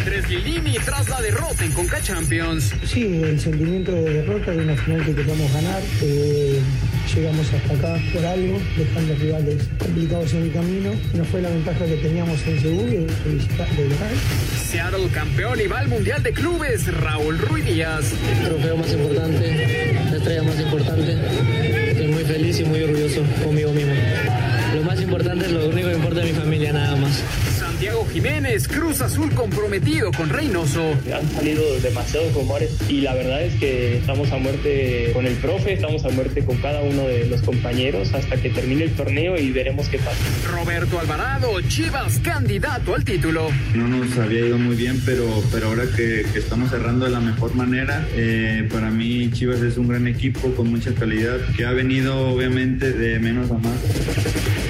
Andrés Lilini tras la derrota en Conca Champions. Sí, el sentimiento de derrota de una final que queríamos ganar. Eh, llegamos hasta acá por algo, dejando rivales complicados en el camino. No fue la ventaja que teníamos en Seúl de, de local. Seattle campeón y va al Mundial de Clubes. Raúl Ruiz Díaz. El trofeo más importante, la estrella más importante. Estoy muy feliz y muy orgulloso conmigo mismo. Lo más importante es lo único que importa es mi familia, nada más. Santiago Jiménez, Cruz Azul comprometido con Reynoso. Han salido demasiados rumores y la verdad es que estamos a muerte con el profe, estamos a muerte con cada uno de los compañeros hasta que termine el torneo y veremos qué pasa. Roberto Alvarado, Chivas candidato al título. No nos había ido muy bien, pero, pero ahora que, que estamos cerrando de la mejor manera, eh, para mí Chivas es un gran equipo con mucha calidad que ha venido obviamente de menos a más.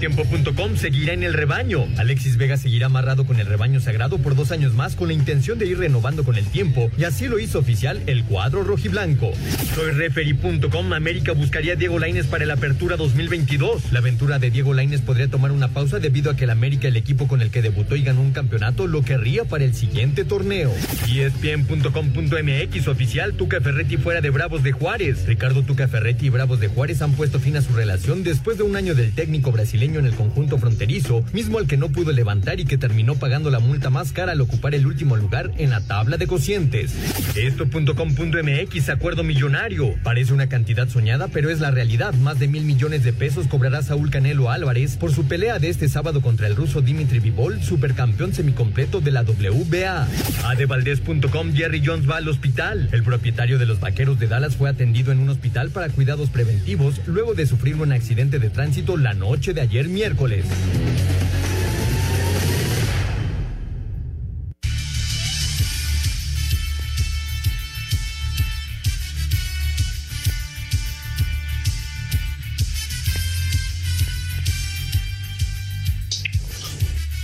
Mediotiempo.com seguirá en el rebaño. Alexis Vega seguirá amarrado con el rebaño sagrado por dos años más con la intención de ir renovando con el tiempo y así lo hizo oficial el cuadro rojiblanco. Soy Referee.com. América buscaría a Diego Laines para la apertura 2022. La aventura de Diego Laines podría tomar una pausa debido a que el América, el equipo con el que debutó y ganó un campeonato, lo querría para el siguiente torneo. ESPN.com.mx oficial Tuca Ferretti fuera de Bravos de Juárez. Ricardo Tuca Ferretti y Bravos de Juárez han puesto fin a su relación después de un año del técnico brasileño en el conjunto fronterizo, mismo al que no pudo levantar y que terminó pagando la multa más cara al ocupar el último lugar en la tabla de cocientes. Esto.com.mx acuerdo millonario. Parece una cantidad soñada, pero es la realidad. Más de mil millones de pesos cobrará Saúl Canelo Álvarez por su pelea de este sábado contra el ruso Dimitri Vivol, supercampeón semicompleto de la WBA. Adevaldez.com Jerry Jones va al hospital. El propietario de los Vaqueros de Dallas fue atendido en un hospital para cuidados preventivos luego de sufrir un accidente de tránsito la noche de ayer miércoles.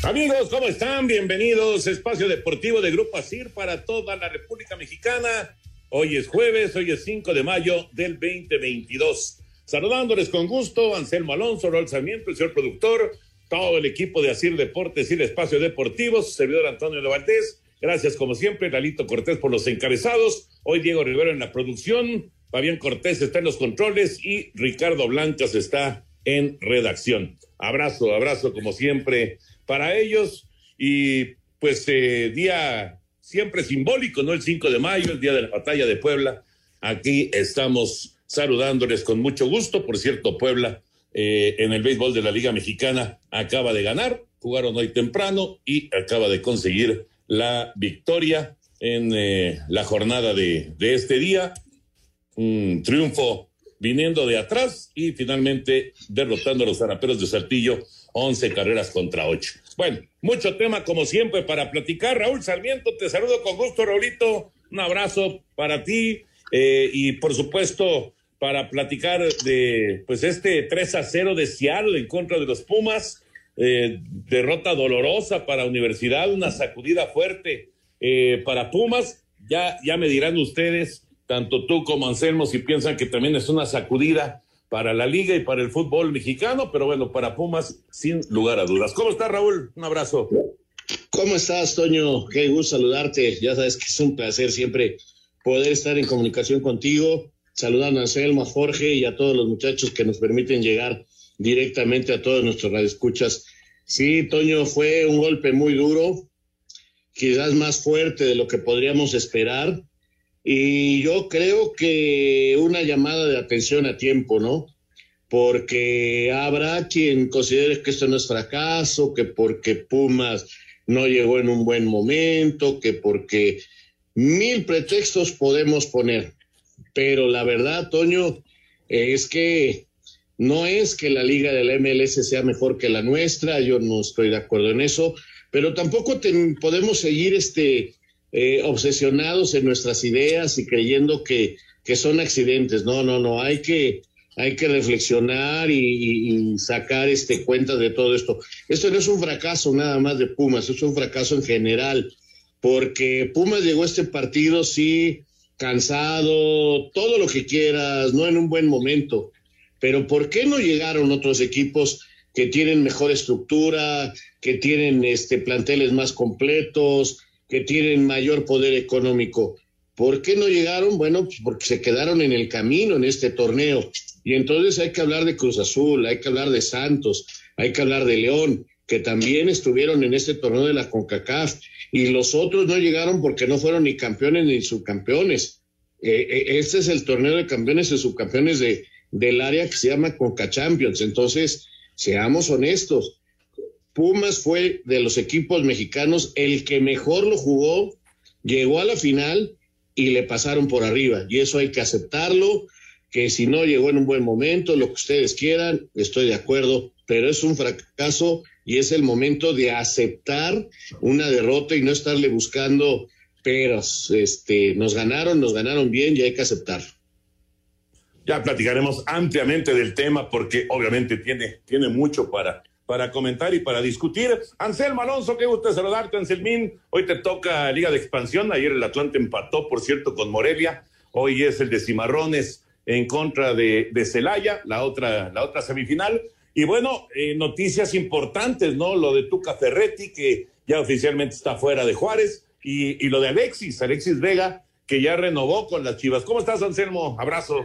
Amigos, ¿cómo están? Bienvenidos a Espacio Deportivo de Grupo ASIR para toda la República Mexicana. Hoy es jueves, hoy es 5 de mayo del 2022. Saludándoles con gusto, Anselmo Alonso, Raúl Sarmiento, el señor productor, todo el equipo de Asir Deportes y el Espacio Deportivo, servidor Antonio de Valdés. Gracias, como siempre, Lalito Cortés por los encabezados. Hoy Diego Rivero en la producción, Fabián Cortés está en los controles y Ricardo Blancas está en redacción. Abrazo, abrazo, como siempre, para ellos. Y pues eh, día siempre simbólico, ¿no? El 5 de mayo, el día de la batalla de Puebla. Aquí estamos saludándoles con mucho gusto. Por cierto, Puebla eh, en el béisbol de la Liga Mexicana acaba de ganar, jugaron hoy temprano y acaba de conseguir la victoria en eh, la jornada de, de, este día. Un triunfo viniendo de atrás y finalmente derrotando a los zaraperos de Saltillo 11 carreras contra 8. Bueno, mucho tema como siempre para platicar. Raúl Sarmiento, te saludo con gusto, Raulito. Un abrazo para ti eh, y por supuesto para platicar de pues este 3 a 0 de Seattle en contra de los Pumas. Eh, derrota dolorosa para Universidad, una sacudida fuerte eh, para Pumas. Ya, ya me dirán ustedes, tanto tú como Anselmo, si piensan que también es una sacudida para la liga y para el fútbol mexicano, pero bueno, para Pumas, sin lugar a dudas. ¿Cómo está Raúl? Un abrazo. ¿Cómo estás, Toño? Qué gusto saludarte. Ya sabes que es un placer siempre poder estar en comunicación contigo. Saludando a Anselmo, a Jorge y a todos los muchachos que nos permiten llegar directamente a todos nuestros radioescuchas. Sí, Toño, fue un golpe muy duro, quizás más fuerte de lo que podríamos esperar. Y yo creo que una llamada de atención a tiempo, ¿no? Porque habrá quien considere que esto no es fracaso, que porque Pumas no llegó en un buen momento, que porque mil pretextos podemos poner. Pero la verdad, Toño, es que no es que la liga de la MLS sea mejor que la nuestra, yo no estoy de acuerdo en eso, pero tampoco podemos seguir este, eh, obsesionados en nuestras ideas y creyendo que, que, son accidentes. No, no, no, hay que, hay que reflexionar y, y, sacar este, cuenta de todo esto. Esto no es un fracaso nada más de Pumas, es un fracaso en general, porque Pumas llegó a este partido, sí, cansado, todo lo que quieras, no en un buen momento pero ¿por qué no llegaron otros equipos que tienen mejor estructura, que tienen este, planteles más completos, que tienen mayor poder económico? ¿Por qué no llegaron? Bueno, pues porque se quedaron en el camino en este torneo. Y entonces hay que hablar de Cruz Azul, hay que hablar de Santos, hay que hablar de León, que también estuvieron en este torneo de la CONCACAF. Y los otros no llegaron porque no fueron ni campeones ni subcampeones. Eh, eh, este es el torneo de campeones y subcampeones de, del área que se llama Conca Champions. Entonces, seamos honestos, Pumas fue de los equipos mexicanos el que mejor lo jugó, llegó a la final y le pasaron por arriba. Y eso hay que aceptarlo, que si no llegó en un buen momento, lo que ustedes quieran, estoy de acuerdo, pero es un fracaso y es el momento de aceptar una derrota y no estarle buscando peros. Este, nos ganaron, nos ganaron bien y hay que aceptarlo. Ya platicaremos ampliamente del tema porque obviamente tiene, tiene mucho para, para comentar y para discutir. Anselmo Alonso, qué gusto saludarte, Anselmín. Hoy te toca Liga de Expansión. Ayer el Atlante empató, por cierto, con Morelia. Hoy es el de Cimarrones en contra de, de Celaya, la otra, la otra semifinal. Y bueno, eh, noticias importantes, ¿no? Lo de Tuca Ferretti, que ya oficialmente está fuera de Juárez, y, y lo de Alexis, Alexis Vega, que ya renovó con las Chivas. ¿Cómo estás, Anselmo? Abrazo.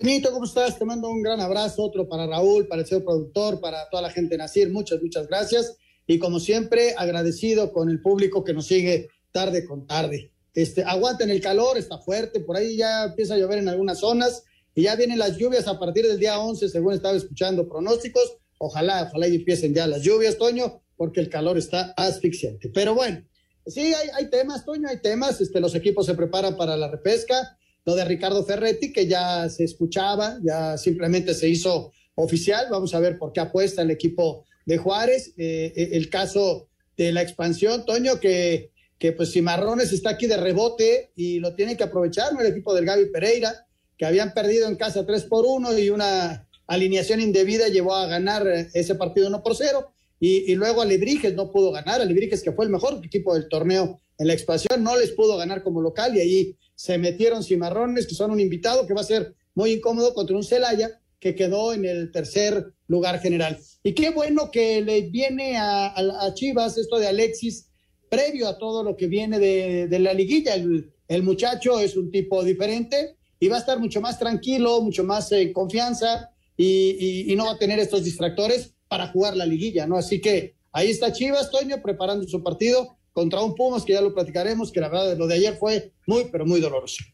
Nito, ¿cómo estás? Te mando un gran abrazo, otro para Raúl, para el señor productor, para toda la gente de Nacir. Muchas, muchas gracias. Y como siempre, agradecido con el público que nos sigue tarde con tarde. Este, aguanten el calor, está fuerte, por ahí ya empieza a llover en algunas zonas y ya vienen las lluvias a partir del día 11, según estaba escuchando pronósticos. Ojalá, ojalá y empiecen ya las lluvias, Toño, porque el calor está asfixiante. Pero bueno, sí, hay, hay temas, Toño, hay temas. Este, los equipos se preparan para la repesca lo de Ricardo Ferretti, que ya se escuchaba, ya simplemente se hizo oficial. Vamos a ver por qué apuesta el equipo de Juárez. Eh, eh, el caso de la expansión, Toño, que, que pues Cimarrones está aquí de rebote y lo tiene que aprovechar, ¿no? El equipo del Gaby Pereira, que habían perdido en casa 3 por 1 y una alineación indebida llevó a ganar ese partido 1 por 0. Y, y, luego Alebrijes no pudo ganar, Alebrijes que fue el mejor equipo del torneo en la expansión, no les pudo ganar como local y ahí se metieron cimarrones, que son un invitado que va a ser muy incómodo contra un Celaya que quedó en el tercer lugar general. Y qué bueno que le viene a, Chivas esto de Alexis, previo a todo lo que viene de, la liguilla. El, muchacho es un tipo diferente y va a estar mucho más tranquilo, mucho más en confianza y, no va a tener estos distractores para jugar la liguilla, ¿no? Así que ahí está Chivas, Toño, preparando su partido contra un Pumas, que ya lo platicaremos, que la verdad lo de ayer fue muy, pero muy doloroso.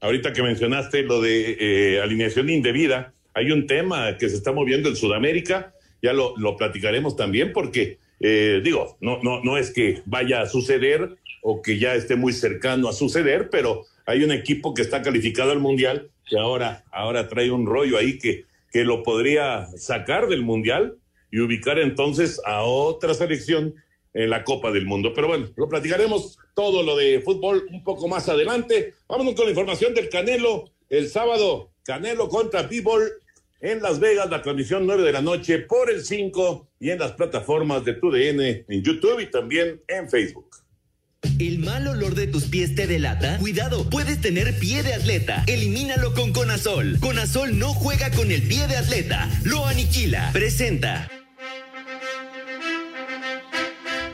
Ahorita que mencionaste lo de eh, alineación indebida, hay un tema que se está moviendo en Sudamérica, ya lo, lo platicaremos también, porque eh, digo, no, no, no es que vaya a suceder o que ya esté muy cercano a suceder, pero hay un equipo que está calificado al Mundial que ahora, ahora trae un rollo ahí que, que lo podría sacar del Mundial y ubicar entonces a otra selección en la Copa del Mundo. Pero bueno, lo platicaremos todo lo de fútbol un poco más adelante. Vámonos con la información del Canelo. El sábado, Canelo contra People en Las Vegas, la transmisión 9 de la noche por el 5 y en las plataformas de TUDN en YouTube y también en Facebook. ¿El mal olor de tus pies te delata? Cuidado, puedes tener pie de atleta. Elimínalo con Conazol. Conazol no juega con el pie de atleta, lo aniquila. Presenta.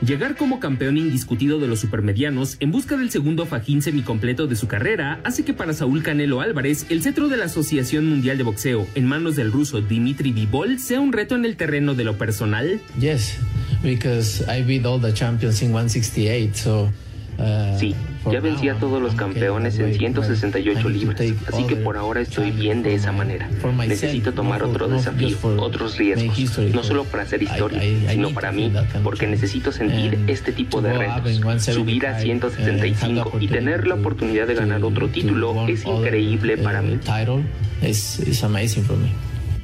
Llegar como campeón indiscutido de los supermedianos en busca del segundo fajín semicompleto de su carrera hace que para Saúl Canelo Álvarez el cetro de la Asociación Mundial de Boxeo en manos del ruso Dimitri Vivol sea un reto en el terreno de lo personal. Yes, because I beat all the champions in 168, so Sí, ya vencí a todos los campeones en 168 libras, así que por ahora estoy bien de esa manera. Necesito tomar otro desafío, otros riesgos, no solo para hacer historia, sino para mí, porque necesito sentir este tipo de retos. Subir a 165 y tener la oportunidad de ganar otro título es increíble para mí.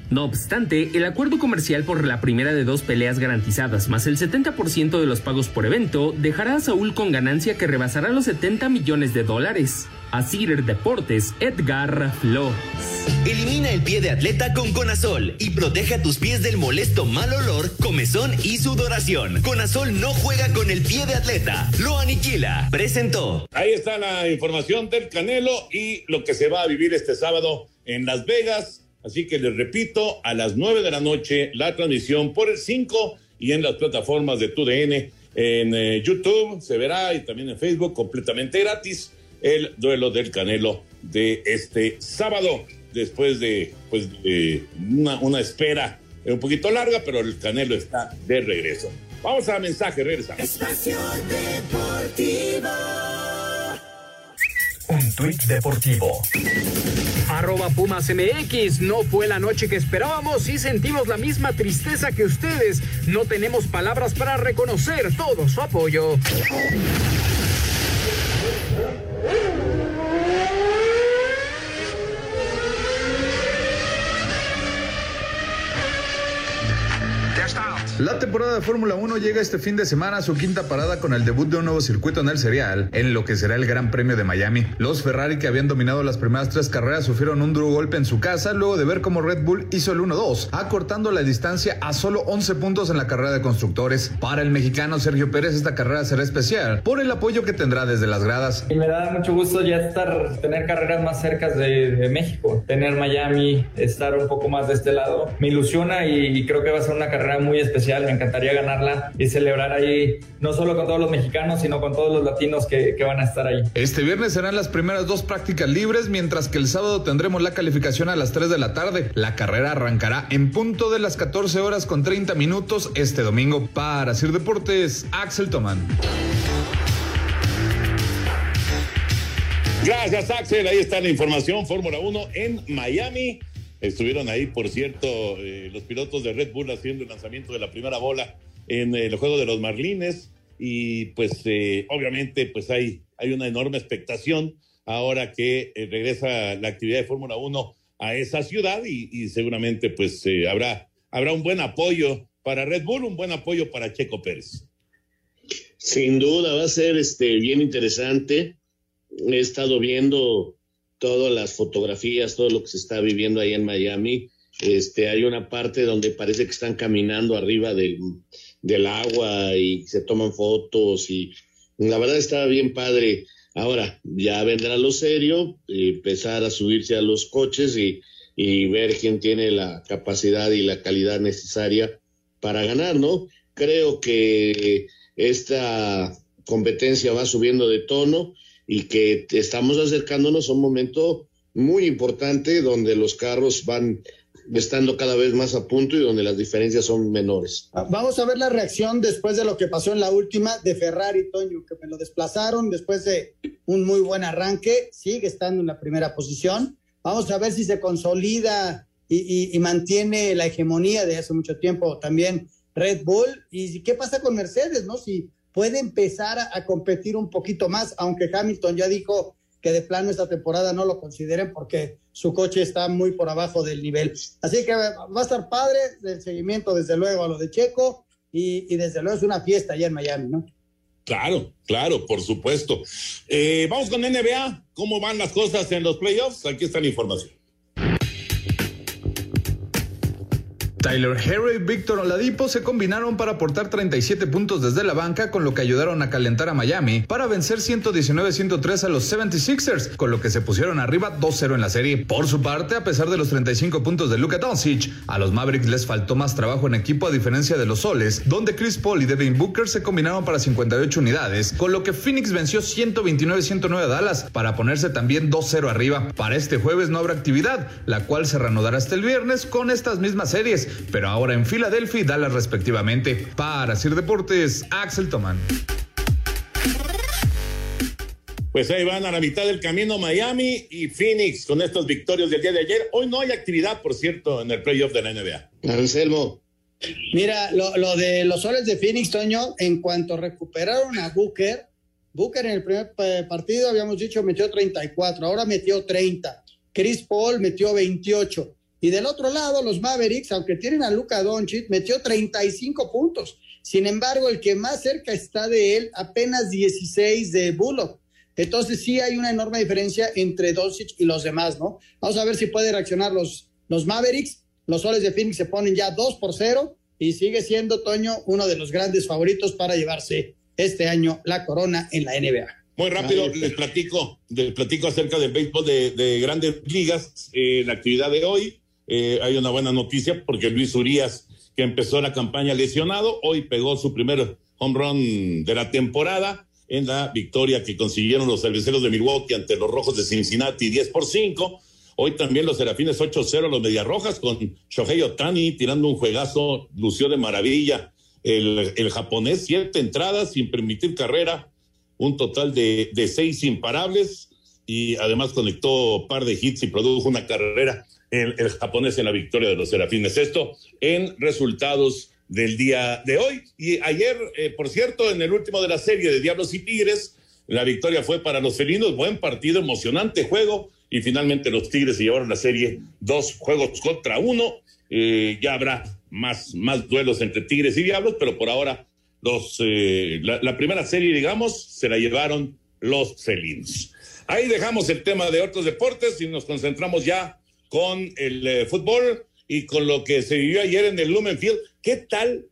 No obstante, el acuerdo comercial por la primera de dos peleas garantizadas más el 70% de los pagos por evento dejará a Saúl con ganancia que rebasará los 70 millones de dólares. Asir Deportes, Edgar Flores. Elimina el pie de atleta con Conazol y proteja tus pies del molesto mal olor, comezón y sudoración. Conazol no juega con el pie de atleta, lo aniquila. Presentó. Ahí está la información del Canelo y lo que se va a vivir este sábado en Las Vegas Así que les repito, a las 9 de la noche la transmisión por el 5 y en las plataformas de TUDN, en eh, YouTube se verá y también en Facebook completamente gratis el duelo del Canelo de este sábado, después de pues una, una espera un poquito larga, pero el Canelo está de regreso. Vamos a mensaje, regresamos. Espacio Deportivo. Un tuit deportivo. Arroba Pumas MX. No fue la noche que esperábamos y sentimos la misma tristeza que ustedes. No tenemos palabras para reconocer todo su apoyo. La temporada de Fórmula 1 llega este fin de semana a su quinta parada con el debut de un nuevo circuito en el serial, en lo que será el Gran Premio de Miami. Los Ferrari que habían dominado las primeras tres carreras sufrieron un duro golpe en su casa luego de ver cómo Red Bull hizo el 1-2, acortando la distancia a solo 11 puntos en la carrera de constructores. Para el mexicano Sergio Pérez esta carrera será especial por el apoyo que tendrá desde las gradas. Y me da mucho gusto ya estar, tener carreras más cerca de, México, tener Miami, estar un poco más de este lado. Me ilusiona y creo que va a ser una carrera muy especial. Me encantaría ganarla y celebrar ahí, no solo con todos los mexicanos, sino con todos los latinos que, que van a estar ahí. Este viernes serán las primeras dos prácticas libres, mientras que el sábado tendremos la calificación a las 3 de la tarde. La carrera arrancará en punto de las 14 horas con 30 minutos este domingo. Para Sir Deportes, Axel Tomán. Gracias, Axel. Ahí está la información. Fórmula 1 en Miami. Estuvieron ahí, por cierto, eh, los pilotos de Red Bull haciendo el lanzamiento de la primera bola en el juego de los Marlines. Y pues eh, obviamente pues hay, hay una enorme expectación ahora que eh, regresa la actividad de Fórmula 1 a esa ciudad y, seguramente pues eh, habrá, habrá un buen apoyo para Red Bull, un buen apoyo para Checo Pérez. Sin duda va a ser este bien interesante. He estado viendo todas las fotografías, todo lo que se está viviendo ahí en Miami. Este, hay una parte donde parece que están caminando arriba del, del agua y se toman fotos y la verdad está bien padre. Ahora, ya vendrá lo serio, empezar a subirse a los coches y, y ver quién tiene la capacidad y la calidad necesaria para ganar, ¿no? Creo que esta competencia va subiendo de tono y que estamos acercándonos a un momento muy importante donde los carros van estando cada vez más a punto y donde las diferencias son menores. Vamos a ver la reacción después de lo que pasó en la última de Ferrari, Toño, que me lo desplazaron después de un muy buen arranque, sigue estando en la primera posición. Vamos a ver si se consolida y, mantiene la hegemonía de hace mucho tiempo también Red Bull. ¿Y qué pasa con Mercedes, no? Si puede empezar a, competir un poquito más, aunque Hamilton ya dijo que de plano esta temporada no lo consideren porque su coche está muy por abajo del nivel. Así que va a estar padre el seguimiento, desde luego, a lo de Checo y, y desde luego es una fiesta allá en Miami, ¿no? Claro, claro, por supuesto. Eh, vamos con NBA. ¿Cómo van las cosas en los playoffs? Aquí está la información. Tyler Harry y Víctor Oladipo se combinaron para aportar 37 puntos desde la banca, con lo que ayudaron a calentar a Miami para vencer 119-103 a los 76ers, con lo que se pusieron arriba 2-0 en la serie. Por su parte, a pesar de los 35 puntos de Luka Doncic, a los Mavericks les faltó más trabajo en equipo a diferencia de los Soles, donde Chris Paul y Devin Booker se combinaron para 58 unidades, con lo que Phoenix venció 129-109 a Dallas para ponerse también 2-0 arriba. Para este jueves no habrá actividad, la cual se reanudará hasta el viernes con estas mismas series, pero ahora en Filadelfia y Dallas respectivamente. Para Sir Deportes, Axel Tomán. Pues ahí van a la mitad del camino Miami y Phoenix con estos victorios del día de ayer. Hoy no hay actividad, por cierto, en el playoff de la NBA. Anselmo. Mira, lo, lo, de los soles de Phoenix, Toño, en cuanto recuperaron a Booker, Booker en el primer partido, habíamos dicho, metió 34, ahora metió 30. Chris Paul metió 28. Y del otro lado, los Mavericks, aunque tienen a Luka Doncic, metió 35 puntos. Sin embargo, el que más cerca está de él, apenas 16 de Bullock. Entonces sí hay una enorme diferencia entre Doncic y los demás, ¿no? Vamos a ver si puede reaccionar los, los Mavericks. Los soles de Phoenix se ponen ya 2 por 0 y sigue siendo Toño uno de los grandes favoritos para llevarse este año la corona en la NBA. Muy rápido, les platico, les platico acerca del béisbol de, de grandes ligas, eh, la actividad de hoy. Eh, hay una buena noticia porque Luis Urias, que empezó la campaña lesionado, hoy pegó su primer home run de la temporada en la victoria que consiguieron los cerveceros de Milwaukee ante los Rojos de Cincinnati 10 por 5. Hoy también los Serafines 8-0 los Mediarrojas con Shohei Otani tirando un juegazo, lució de maravilla. El, japonés, siete entradas sin permitir carrera, un total de, de seis imparables y además conectó par de hits y produjo una carrera el, japonés en la victoria de los Serafines. Esto en resultados del día de hoy. Y ayer, eh, por cierto, en el último de la serie de Diablos y Tigres, la victoria fue para los felinos, buen partido, emocionante juego, y finalmente los Tigres se llevaron la serie dos juegos contra uno. Eh, ya habrá más, más duelos entre Tigres y Diablos, pero por ahora los, eh, la, primera serie, digamos, se la llevaron los felinos. Ahí dejamos el tema de otros deportes y nos concentramos ya con el eh, fútbol y con lo que se vivió ayer en el Lumenfield. ¿Qué tal,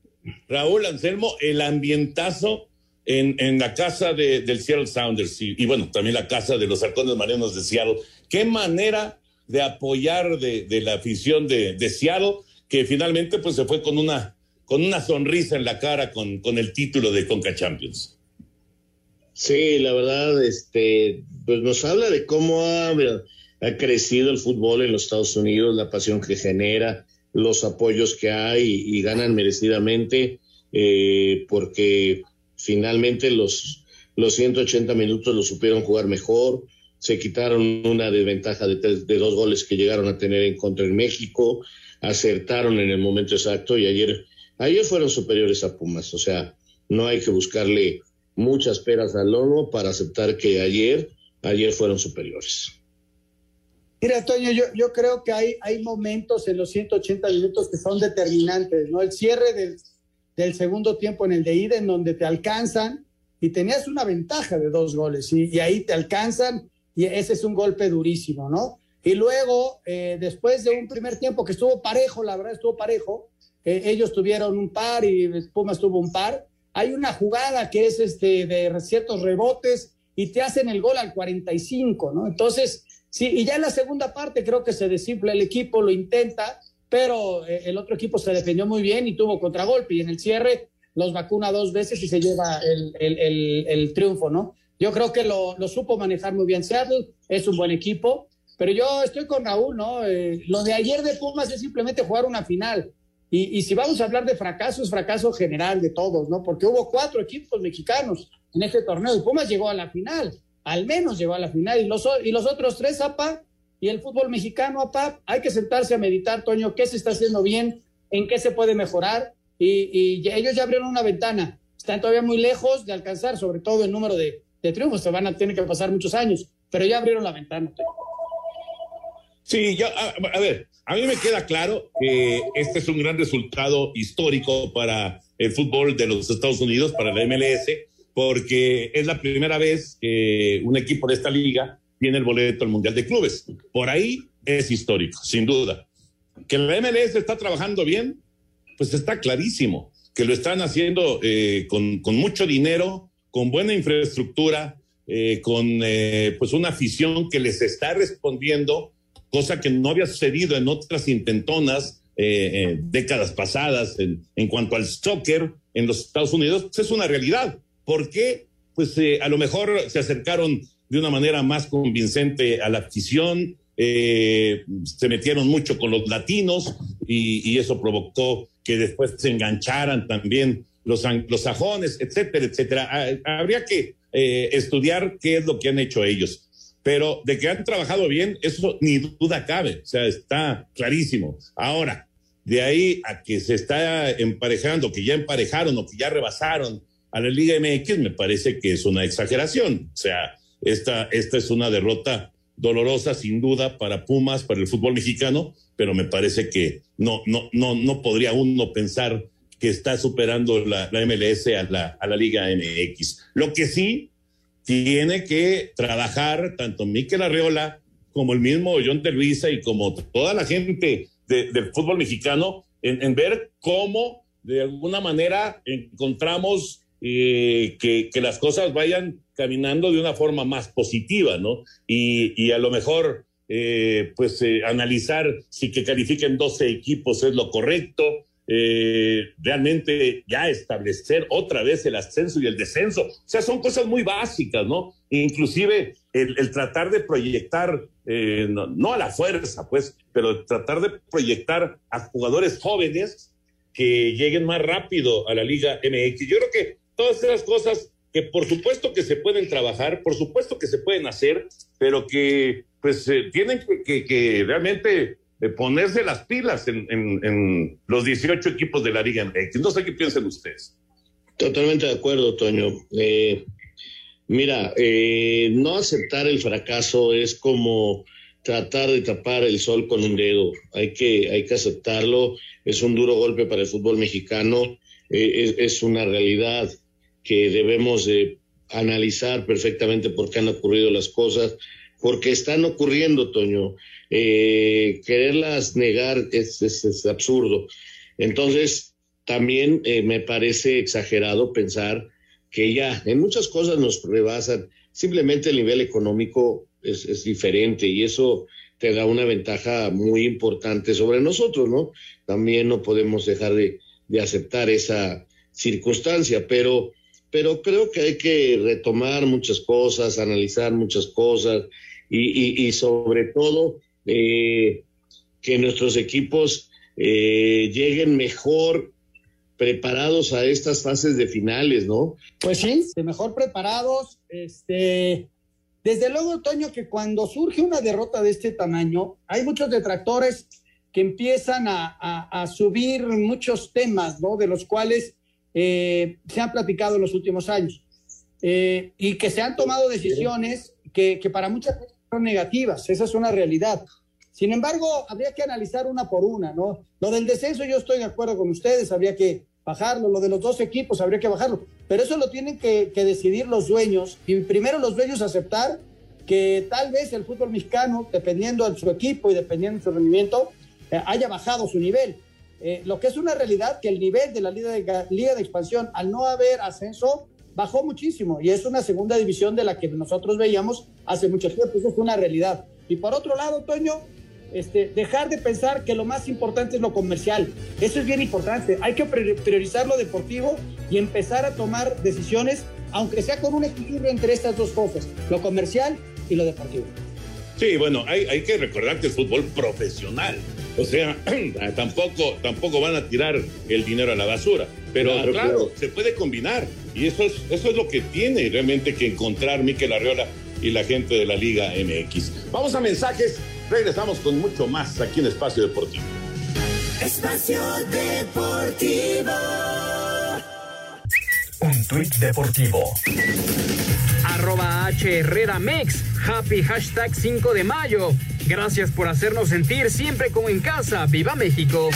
Raúl Anselmo, el ambientazo en, en la casa de, del Seattle Sounders y, bueno, también la casa de los halcones marinos de Seattle? ¿Qué manera de apoyar de, la afición de, de, Seattle que finalmente pues se fue con una, con una sonrisa en la cara con, con el título de Conca Champions? Sí, la verdad, este, pues nos habla de cómo ha, ha crecido el fútbol en los Estados Unidos, la pasión que genera, los apoyos que hay y, ganan merecidamente, eh, porque finalmente los, los 180 minutos los supieron jugar mejor, se quitaron una desventaja de, tres, de dos goles que llegaron a tener en contra en México, acertaron en el momento exacto y ayer, ayer fueron superiores a Pumas, o sea, no hay que buscarle muchas peras al lomo para aceptar que ayer, ayer fueron superiores. Mira, Toño, yo, creo que hay, momentos en los 180 minutos que son determinantes, ¿no? El cierre del, segundo tiempo en el de ida, en donde te alcanzan y tenías una ventaja de dos goles, y, y ahí te alcanzan y ese es un golpe durísimo, ¿no? Y luego, eh, después de un primer tiempo que estuvo parejo, la verdad estuvo parejo, eh, ellos tuvieron un par y Pumas tuvo un par, hay una jugada que es este de ciertos rebotes y te hacen el gol al 45, ¿no? Entonces, sí, y ya en la segunda parte creo que se desinfla el equipo, lo intenta, pero eh, el otro equipo se defendió muy bien y tuvo contragolpe y en el cierre los vacuna dos veces y se lleva el, el, el, triunfo, ¿no? Yo creo que lo, lo, supo manejar muy bien Seattle, es un buen equipo, pero yo estoy con Raúl, ¿no? Eh, lo de ayer de Pumas es simplemente jugar una final. Y, y, si vamos a hablar de fracaso, es fracaso general de todos, ¿no? Porque hubo cuatro equipos mexicanos en este torneo y Pumas llegó a la final, al menos llegó a la final. Y los, otros tres, APA, y el fútbol mexicano, APA, hay que sentarse a meditar, Toño, qué se está haciendo bien, en qué se puede mejorar. Y, ellos ya abrieron una ventana. Están todavía muy lejos de alcanzar, sobre todo el número de, de triunfos, se van a tener que pasar muchos años, pero ya abrieron la ventana. Sí, yo, a, a, ver, a mí me queda claro que este es un gran resultado histórico para el fútbol de los Estados Unidos, para la MLS, porque es la primera vez que un equipo de esta liga tiene el boleto al Mundial de Clubes. Por ahí es histórico, sin duda. Que la MLS está trabajando bien, pues está clarísimo que lo están haciendo eh, con, mucho dinero, con buena infraestructura, eh, con eh, pues una afición que les está respondiendo, cosa que no había sucedido en otras intentonas décadas pasadas en, en, cuanto al soccer en los Estados Unidos, es una realidad. ¿Por qué? Pues a lo mejor se acercaron de una manera más convincente a la afición, eh, se metieron mucho con los latinos y, eso provocó que después se engancharan también los, los sajones, etcétera, etcétera. Ah, habría que eh, estudiar qué es lo que han hecho ellos. Pero de que han trabajado bien, eso ni duda cabe, o sea, está clarísimo. Ahora, de ahí a que se está emparejando, que ya emparejaron o que ya rebasaron a la Liga MX, me parece que es una exageración. O sea, esta, esta es una derrota dolorosa sin duda para Pumas, para el fútbol mexicano, pero me parece que no, no, no, no podría uno pensar que está superando la, MLS a la, a la Liga MX. Lo que sí tiene que trabajar tanto Miquel Arreola como el mismo John Telvisa y como toda la gente del fútbol mexicano en, ver cómo de alguna manera encontramos eh, que, las cosas vayan caminando de una forma más positiva, ¿no? Y, a lo mejor, eh, pues, eh, analizar si que califiquen 12 equipos es lo correcto, eh, realmente ya establecer otra vez el ascenso y el descenso. O sea, son cosas muy básicas, ¿no? Inclusive el, tratar de proyectar, no, no, a la fuerza, pues, pero tratar de proyectar a jugadores jóvenes que lleguen más rápido a la Liga MX. Yo creo que todas esas cosas que por supuesto que se pueden trabajar, por supuesto que se pueden hacer, pero que pues eh, tienen que, que, realmente eh, ponerse las pilas en, en, los 18 equipos de la Liga MX. No sé qué piensan ustedes. Totalmente de acuerdo, Toño. Eh, mira, no aceptar el fracaso es como tratar de tapar el sol con un dedo. Hay que, hay que aceptarlo. Es un duro golpe para el fútbol mexicano. Es, es, una realidad que debemos de analizar perfectamente por qué han ocurrido las cosas, porque están ocurriendo, Toño. Eh, quererlas negar es, es, absurdo. Entonces, también eh, me parece exagerado pensar que ya en muchas cosas nos rebasan. Simplemente el nivel económico es, es diferente y eso te da una ventaja muy importante sobre nosotros, ¿no? También no podemos dejar de, de aceptar esa circunstancia, pero pero creo que hay que retomar muchas cosas, analizar muchas cosas y, y, sobre todo eh, que nuestros equipos eh, lleguen mejor preparados a estas fases de finales, ¿no? Pues sí, mejor preparados. Este, desde luego, Toño, que cuando surge una derrota de este tamaño, hay muchos detractores que empiezan a, a subir muchos temas, ¿no? De los cuales eh, se han platicado en los últimos años eh, y que se han tomado decisiones que, que para muchas personas son negativas, esa es una realidad. Sin embargo, habría que analizar una por una, ¿no? Lo del descenso yo estoy de acuerdo con ustedes, habría que bajarlo, lo de los dos equipos habría que bajarlo, pero eso lo tienen que, que decidir los dueños y primero los dueños aceptar que tal vez el fútbol mexicano, dependiendo de su equipo y dependiendo de su rendimiento, eh, haya bajado su nivel. Eh, lo que es una realidad que el nivel de la Liga de, Liga de Expansión, al no haber ascenso, bajó muchísimo y es una segunda división de la que nosotros veíamos hace mucho tiempo. Eso es una realidad. Y por otro lado, Toño, este, dejar de pensar que lo más importante es lo comercial. Eso es bien importante. Hay que priorizar lo deportivo y empezar a tomar decisiones, aunque sea con un equilibrio entre estas dos cosas, lo comercial y lo deportivo. Sí, bueno, hay, hay que recordar que el fútbol profesional o sea, tampoco, tampoco van a tirar el dinero a la basura. Pero claro, se puede combinar. Y eso es, eso es lo que tiene realmente que encontrar Miquel Arriola y la gente de la Liga MX. Vamos a mensajes. Regresamos con mucho más aquí en Espacio Deportivo. Espacio Deportivo. Un tuit deportivo. Arroba H Herrera Mex. Happy hashtag 5 de mayo. Gracias por hacernos sentir siempre como en casa. ¡Viva México!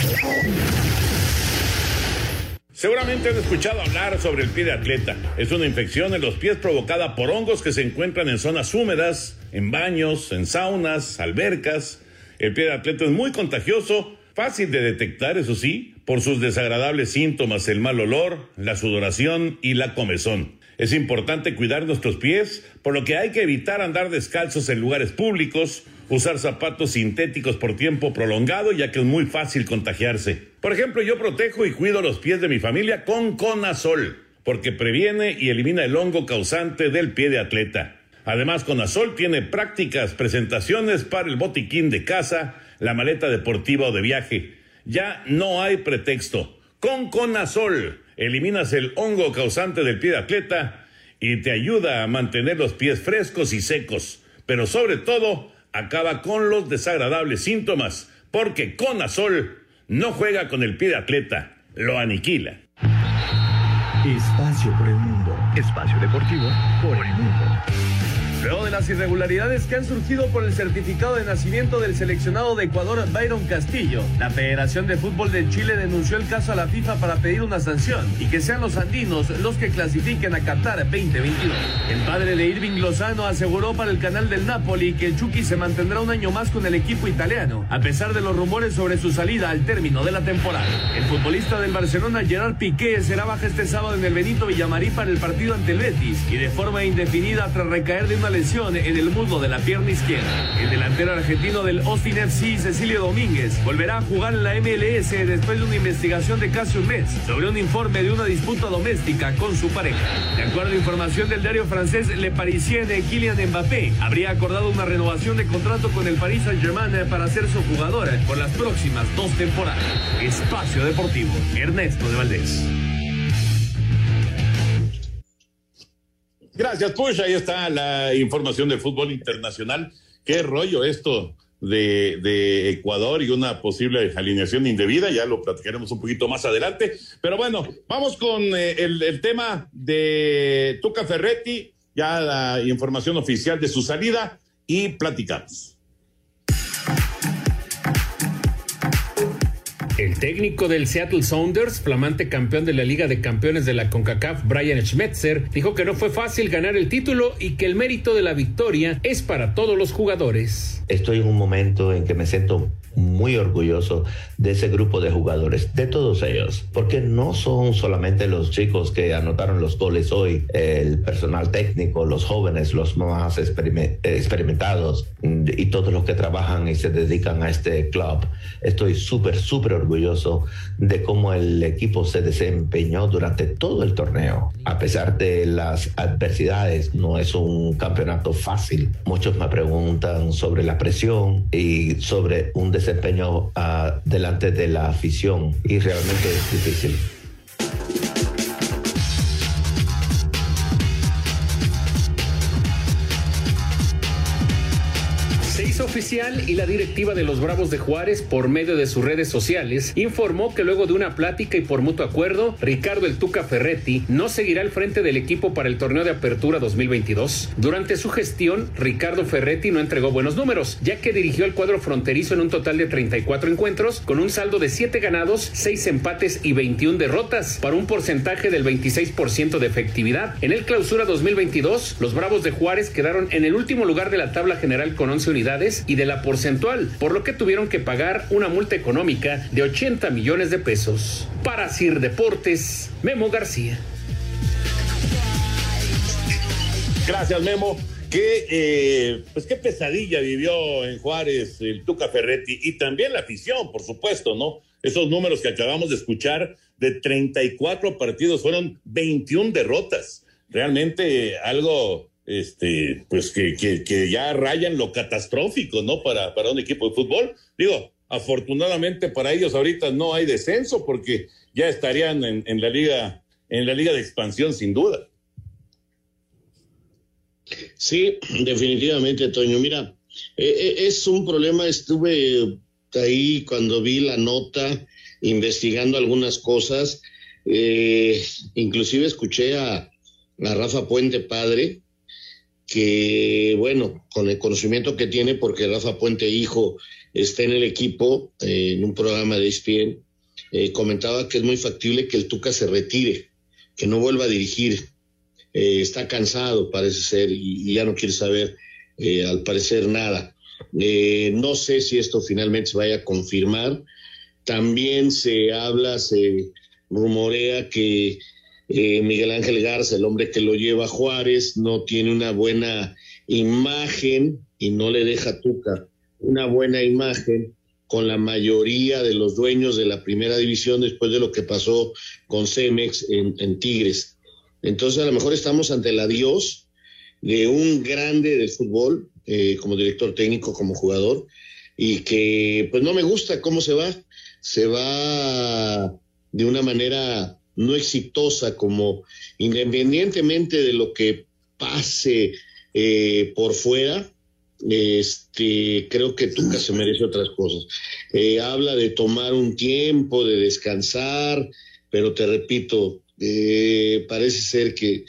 Seguramente han escuchado hablar sobre el pie de atleta. Es una infección en los pies provocada por hongos que se encuentran en zonas húmedas, en baños, en saunas, albercas. El pie de atleta es muy contagioso, fácil de detectar, eso sí, por sus desagradables síntomas, el mal olor, la sudoración y la comezón. Es importante cuidar nuestros pies, por lo que hay que evitar andar descalzos en lugares públicos, usar zapatos sintéticos por tiempo prolongado, ya que es muy fácil contagiarse. Por ejemplo, yo protejo y cuido los pies de mi familia con Conazol, porque previene y elimina el hongo causante del pie de atleta. Además, Conazol tiene prácticas presentaciones para el botiquín de casa, la maleta deportiva o de viaje. Ya no hay pretexto. Con Conazol eliminas el hongo causante del pie de atleta y te ayuda a mantener los pies frescos y secos. Pero sobre todo, acaba con los desagradables síntomas, porque Conazol no juega con el pie de atleta, lo aniquila. Espacio por el mundo. Espacio deportivo por el mundo. Luego de las irregularidades que han surgido por el certificado de nacimiento del seleccionado de Ecuador, Byron Castillo, la Federación de Fútbol de Chile denunció el caso a la FIFA para pedir una sanción y que sean los andinos los que clasifiquen a Qatar 2022. El padre de Irving Lozano aseguró para el canal del Napoli que el Chucky se mantendrá un año más con el equipo italiano, a pesar de los rumores sobre su salida al término de la temporada. El futbolista del Barcelona, Gerard Piqué, será baja este sábado en el Benito Villamarí para el partido ante el Betis y de forma indefinida tras recaer de una lesión en el muslo de la pierna izquierda. El delantero argentino del Austin FC, Cecilio Domínguez, volverá a jugar en la MLS después de una investigación de casi un mes sobre un informe de una disputa doméstica con su pareja. De acuerdo a información del diario francés Le Parisien, Kylian Mbappé habría acordado una renovación de contrato con el Paris Saint-Germain para ser su jugador por las próximas dos temporadas. Espacio Deportivo, Ernesto de Valdés. Gracias, Push. Ahí está la información de fútbol internacional. Qué rollo esto de, Ecuador y una posible alineación indebida. Ya lo platicaremos un poquito más adelante. Pero bueno, vamos con eh, el, el, tema de Tuca Ferretti, ya la información oficial de su salida y platicamos. El técnico del Seattle Sounders, flamante campeón de la Liga de Campeones de la CONCACAF, Brian Schmetzer, dijo que no fue fácil ganar el título y que el mérito de la victoria es para todos los jugadores. Estoy en un momento en que me siento muy orgulloso de ese grupo de jugadores, de todos ellos, porque no son solamente los chicos que anotaron los goles hoy, el personal técnico, los jóvenes, los más experimentados y todos los que trabajan y se dedican a este club. Estoy súper, súper orgulloso de cómo el equipo se desempeñó durante todo el torneo. A pesar de las adversidades, no es un campeonato fácil. Muchos me preguntan sobre la presión y sobre un desempeño uh, delante de la afición y realmente es difícil. Oficial y la directiva de los Bravos de Juárez, por medio de sus redes sociales, informó que luego de una plática y por mutuo acuerdo, Ricardo El Tuca Ferretti no seguirá al frente del equipo para el torneo de apertura 2022. Durante su gestión, Ricardo Ferretti no entregó buenos números, ya que dirigió el cuadro fronterizo en un total de 34 encuentros, con un saldo de 7 ganados, 6 empates y 21 derrotas, para un porcentaje del 26% de efectividad. En el clausura 2022, los Bravos de Juárez quedaron en el último lugar de la tabla general con 11 unidades y de la porcentual, por lo que tuvieron que pagar una multa económica de 80 millones de pesos. Para Sir Deportes, Memo García. Gracias, Memo. Qué, eh, pues qué pesadilla vivió en Juárez el Tuca Ferretti y también la afición, por supuesto, ¿no? Esos números que acabamos de escuchar de 34 partidos fueron 21 derrotas. Realmente algo este, pues que, que, que, ya rayan lo catastrófico, ¿no? Para, para un equipo de fútbol. Digo, afortunadamente para ellos ahorita no hay descenso porque ya estarían en, en la liga, en la liga de expansión sin duda. Sí, definitivamente, Toño. Mira, eh, es un problema. Estuve ahí cuando vi la nota, investigando algunas cosas. Eh, inclusive escuché a, a Rafa Puente Padre, que, bueno, con el conocimiento que tiene, porque Rafa Puente, hijo, está en el equipo, eh, en un programa de ESPN, eh, comentaba que es muy factible que el Tuca se retire, que no vuelva a dirigir. Eh, está cansado, parece ser, y, y ya no quiere saber, al parecer, nada. no sé si esto finalmente se vaya a confirmar, También se habla, se rumorea que eh, Miguel Ángel Garza, el hombre que lo lleva a Juárez, no tiene una buena imagen y no le deja Tuca una buena imagen con la mayoría de los dueños de la primera división después de lo que pasó con Cemex en, Tigres. Entonces a lo mejor estamos ante el adiós de un grande del fútbol, eh, como director técnico, como jugador, y que pues no me gusta cómo se va. Se va de una manera no exitosa, como independientemente de lo que pase eh, por fuera, este, creo que Tuca se merece otras cosas. Eh, habla de tomar un tiempo, de descansar, pero te repito, eh, parece ser que,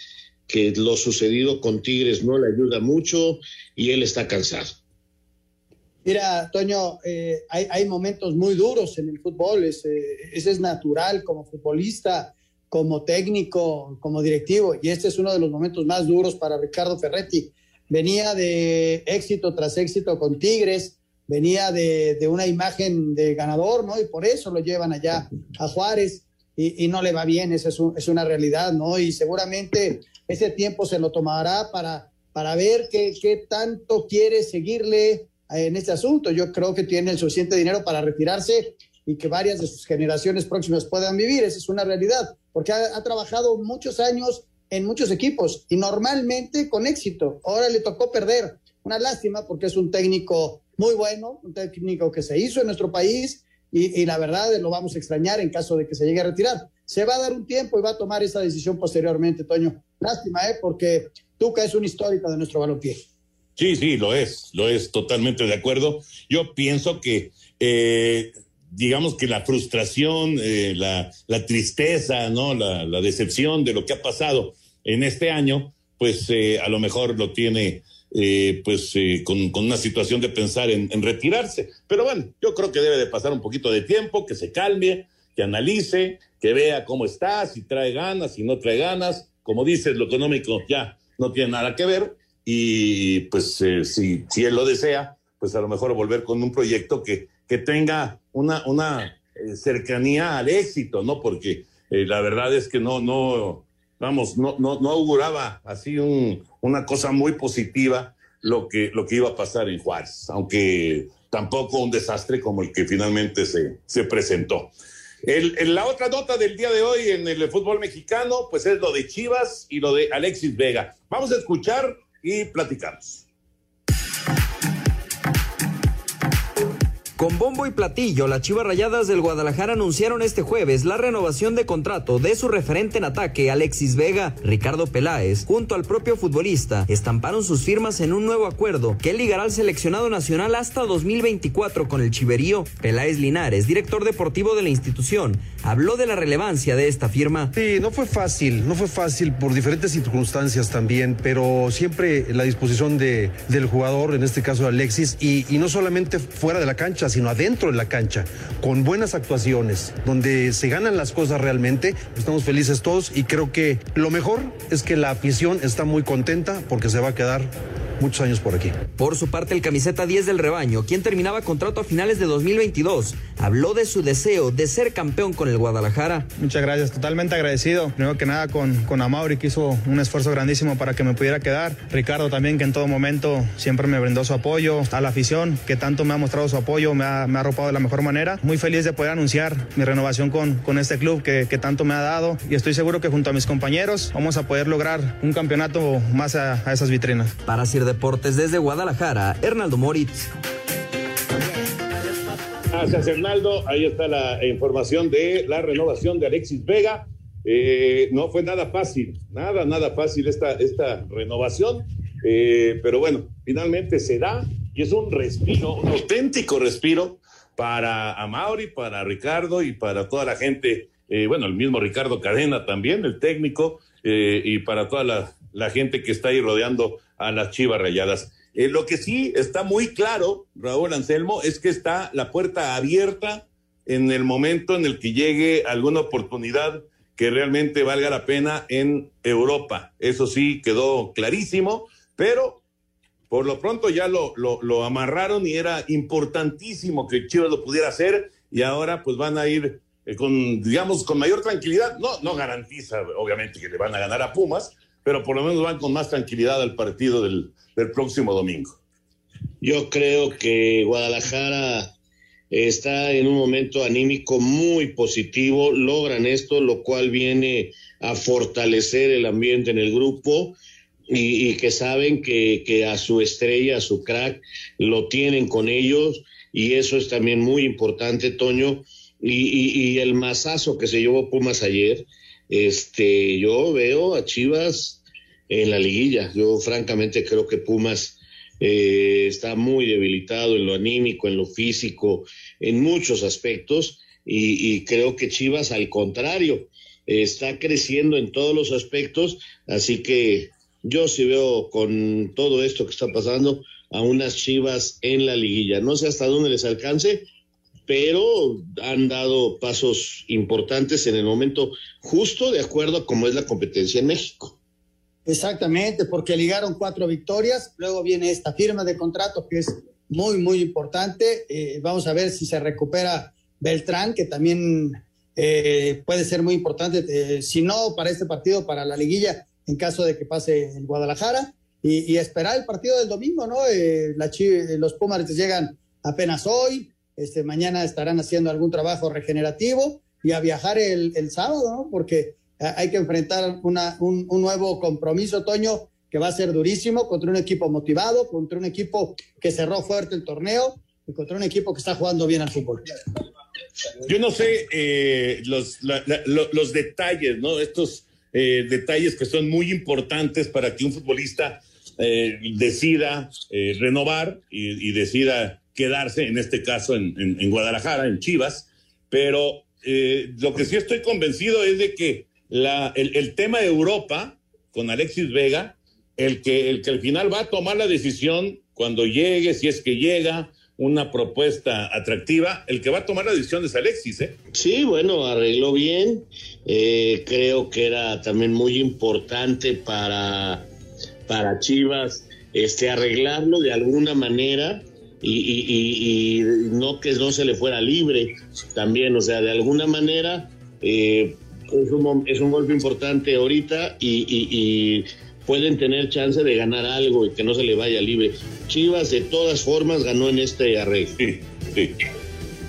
que lo sucedido con Tigres no le ayuda mucho y él está cansado. Mira, Toño, eh, hay, momentos muy duros en el fútbol, ese es natural como futbolista, como técnico, como directivo, y este es uno de los momentos más duros para Ricardo Ferretti venía de éxito tras éxito con Tigres, venía de, una imagen de ganador, ¿no? Y por eso lo llevan allá a Juárez y, no le va bien, esa es, una realidad, ¿no? Y seguramente ese tiempo se lo tomará para, para ver qué, qué tanto quiere seguirle en este asunto. Yo creo que tiene el suficiente dinero para retirarse y que varias de sus generaciones próximas puedan vivir, esa es una realidad, porque ha, trabajado muchos años en muchos equipos y normalmente con éxito. Ahora le tocó perder. Una lástima porque es un técnico muy bueno, un técnico que se hizo en nuestro país y, la verdad lo vamos a extrañar en caso de que se llegue a retirar. Se va a dar un tiempo y va a tomar esa decisión posteriormente, Toño. Lástima, ¿eh? Porque Tuca es un histórico de nuestro balompié. Sí, sí, lo es, lo es, totalmente de acuerdo. Yo pienso que eh, digamos que la frustración, eh, la, tristeza, ¿no? La, decepción de lo que ha pasado en este año, pues eh, a lo mejor lo tiene eh, pues con, con, una situación de pensar en, en, retirarse. Pero bueno, yo creo que debe de pasar un poquito de tiempo, que se calme, que analice, que vea cómo está, si trae ganas, si no trae ganas. Como dices, lo económico ya no tiene nada que ver y pues si, si él lo desea, pues a lo mejor volver con un proyecto que, que tenga una, una eh, cercanía al éxito, ¿no? Porque eh, la verdad es que no, no, vamos, no, no, no auguraba así un, una cosa muy positiva lo que, lo que iba a pasar en Juárez, aunque tampoco un desastre como el que finalmente se, se presentó. El, la otra nota del día de hoy en el fútbol mexicano, pues es lo de Chivas y lo de Alexis Vega. Vamos a escuchar y platicamos. Con bombo y platillo, las Chivas Rayadas del Guadalajara anunciaron este jueves la renovación de contrato de su referente en ataque, Alexis Vega. Ricardo Peláez, junto al propio futbolista, estamparon sus firmas en un nuevo acuerdo que ligará al seleccionado nacional hasta 2024 con el Chiverío. Peláez Linares, director deportivo de la institución, habló de la relevancia de esta firma. Sí, no fue fácil, no fue fácil por diferentes circunstancias también, pero siempre la disposición de, del jugador, en este caso Alexis, y, y no solamente fuera de la cancha, sino adentro de la cancha, con buenas actuaciones, donde se ganan las cosas realmente. Estamos felices todos y creo que lo mejor es que la afición está muy contenta porque se va a quedar muchos años por aquí. Por su parte, el camiseta 10 del rebaño, quien terminaba contrato a finales de 2022, habló de su deseo de ser campeón con el Guadalajara. Muchas gracias, totalmente agradecido. Primero que nada con, con Amauri, que hizo un esfuerzo grandísimo para que me pudiera quedar. Ricardo también, que en todo momento siempre me brindó su apoyo. A la afición, que tanto me ha mostrado su apoyo, me ha, me ha arropado de la mejor manera. Muy feliz de poder anunciar mi renovación con, con este club que, que tanto me ha dado. Y estoy seguro que junto a mis compañeros vamos a poder lograr un campeonato más a, a esas vitrinas. Para Sir Deportes desde Guadalajara, Hernaldo Moritz. Gracias, Hernaldo. Ahí está la información de la renovación de Alexis Vega. Eh, no fue nada fácil, nada, nada fácil esta, esta renovación. Eh, pero bueno, finalmente se da y es un respiro, un auténtico respiro para Amauri, para Ricardo y para toda la gente. Eh, bueno, el mismo Ricardo Cadena también, el técnico, y para toda la, la gente que está ahí rodeando a las Chivas Rayadas. Eh, lo que sí está muy claro, Raúl Anselmo, es que está la puerta abierta en el momento en el que llegue alguna oportunidad que realmente valga la pena en Europa. Eso sí quedó clarísimo, pero por lo pronto ya lo, lo, amarraron y era importantísimo que Chivas lo pudiera hacer y ahora pues van a ir eh, con, digamos, con mayor tranquilidad. No, no garantiza, obviamente, que le van a ganar a Pumas, pero por lo menos van con más tranquilidad al partido del, del próximo domingo. Yo creo que Guadalajara está en un momento anímico muy positivo, logran esto, lo cual viene a fortalecer el ambiente en el grupo y, que saben que, que, a su estrella, a su crack, lo tienen con ellos y eso es también muy importante, Toño. Y, y, el masazo que se llevó Pumas ayer, este, yo veo a Chivas en la liguilla. Yo francamente creo que Pumas eh, está muy debilitado en lo anímico, en lo físico, en muchos aspectos. Y, y creo que Chivas, al contrario, está creciendo en todos los aspectos. Así que yo sí veo con todo esto que está pasando a unas Chivas en la liguilla. No sé hasta dónde les alcance, pero han dado pasos importantes en el momento justo de acuerdo a cómo es la competencia en México. Exactamente, porque ligaron cuatro victorias, luego viene esta firma de contrato que es muy, muy importante. Eh, vamos a ver si se recupera Beltrán, que también eh, puede ser muy importante, eh, si no para este partido, para la liguilla, en caso de que pase en Guadalajara y, esperar el partido del domingo, ¿no? Eh, la, los Pumas llegan apenas hoy, este, mañana estarán haciendo algún trabajo regenerativo y a viajar el, el sábado, ¿no? Porque hay que enfrentar una, un, nuevo compromiso, otoño que va a ser durísimo contra un equipo motivado, contra un equipo que cerró fuerte el torneo y contra un equipo que está jugando bien al fútbol. Yo no sé eh, los, los detalles, ¿no? Estos eh, detalles que son muy importantes para que un futbolista eh, decida eh, renovar y, decida quedarse, en este caso en, Guadalajara, en Chivas, pero lo que sí estoy convencido es de que la, el, tema de Europa con Alexis Vega, el que, el que al final va a tomar la decisión cuando llegue, si es que llega, una propuesta atractiva. El que va a tomar la decisión es Alexis, ¿eh? Sí, bueno, arregló bien. Eh, creo que era también muy importante para, para Chivas este, arreglarlo de alguna manera y, no que no se le fuera libre también, o sea, de alguna manera eh, es, un, es un golpe importante ahorita y pueden tener chance de ganar algo y que no se le vaya libre. Chivas de todas formas ganó en este arreglo. Sí, sí.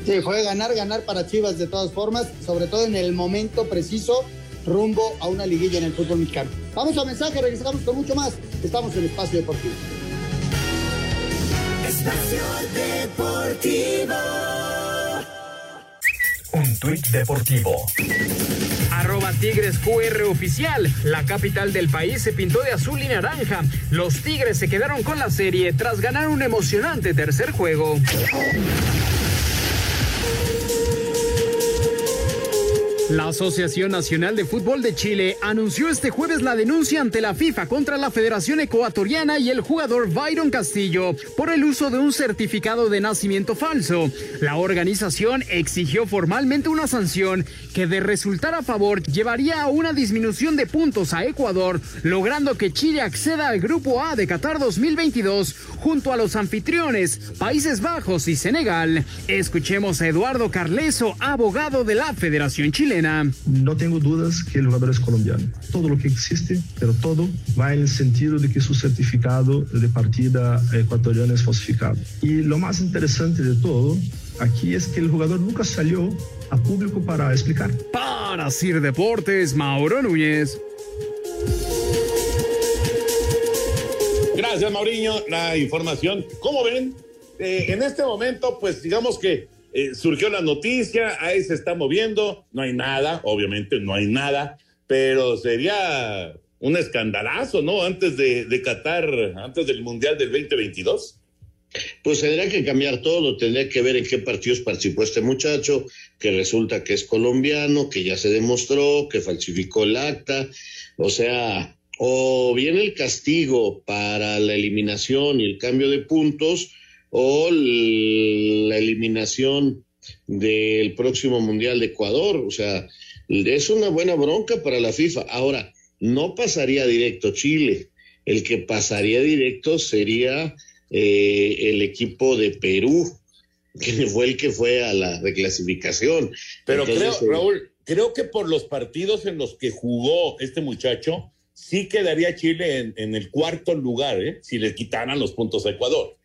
Sí, fue ganar, ganar para Chivas de todas formas, sobre todo en el momento preciso rumbo a una liguilla en el fútbol mexicano. Vamos a mensaje, regresamos con mucho más. Estamos en Espacio Deportivo. Espacio Deportivo. Un tuit deportivo. Arroba Tigres QR oficial. La capital del país se pintó de azul y naranja. Los Tigres se quedaron con la serie tras ganar un emocionante tercer juego. La Asociación Nacional de Fútbol de Chile anunció este jueves la denuncia ante la FIFA contra la Federación Ecuatoriana y el jugador Byron Castillo por el uso de un certificado de nacimiento falso. La organización exigió formalmente una sanción que de resultar a favor llevaría a una disminución de puntos a Ecuador, logrando que Chile acceda al Grupo A de Qatar 2022 junto a los anfitriones Países Bajos y Senegal. Escuchemos a Eduardo Carleso, abogado de la Federación Chilena. No tengo dudas que el jugador es colombiano. Todo lo que existe, pero todo va en el sentido de que su certificado de partida ecuatoriana es falsificado. Y lo más interesante de todo aquí es que el jugador nunca salió a público para explicar. Para Sir Deportes, Mauro Núñez. Gracias, Mauriño. La información, ¿cómo ven? Eh, en este momento, pues digamos que eh, surgió la noticia, ahí se está moviendo, no hay nada, obviamente no hay nada, pero sería un escandalazo, ¿no? Antes de, de Qatar, antes del Mundial del 2022. Pues tendría que cambiar todo, tendría que ver en qué partidos participó este muchacho, que resulta que es colombiano, que ya se demostró, que falsificó el acta, o sea, o bien el castigo para la eliminación y el cambio de puntos, o la eliminación del próximo Mundial de Ecuador. O sea, es una buena bronca para la FIFA. Ahora, no pasaría directo Chile. El que pasaría directo sería eh, el equipo de Perú. que fue el que fue a la reclasificación. Pero Entonces, creo, eh, Raúl, creo que por los partidos en los que jugó este muchacho, sí quedaría Chile en, en el cuarto lugar, ¿eh? si le quitaran los puntos a Ecuador.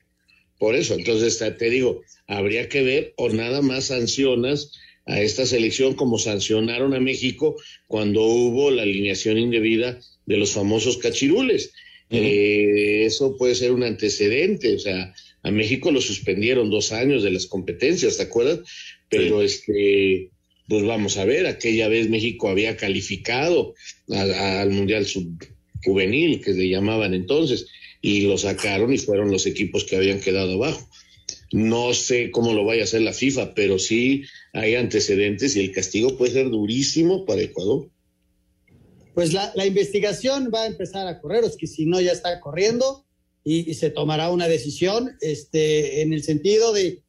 Por eso, entonces te- digo, habría que ver o nada más sancionas a esta selección como sancionaron a México cuando hubo la alineación indebida de los famosos cachirules. Eh, eso puede ser un antecedente, o sea, a México lo suspendieron dos años de las competencias, ¿te acuerdas? Pero este, pues vamos a ver, aquella vez México había calificado a- al Mundial Sub Juvenil, que le llamaban entonces, y lo sacaron y fueron los equipos que habían quedado abajo. No sé cómo lo vaya a hacer la FIFA, pero sí hay antecedentes y el castigo puede ser durísimo para Ecuador. Pues la, la investigación va a empezar a correr, es que si no ya está corriendo y, y se tomará una decisión este, en el sentido de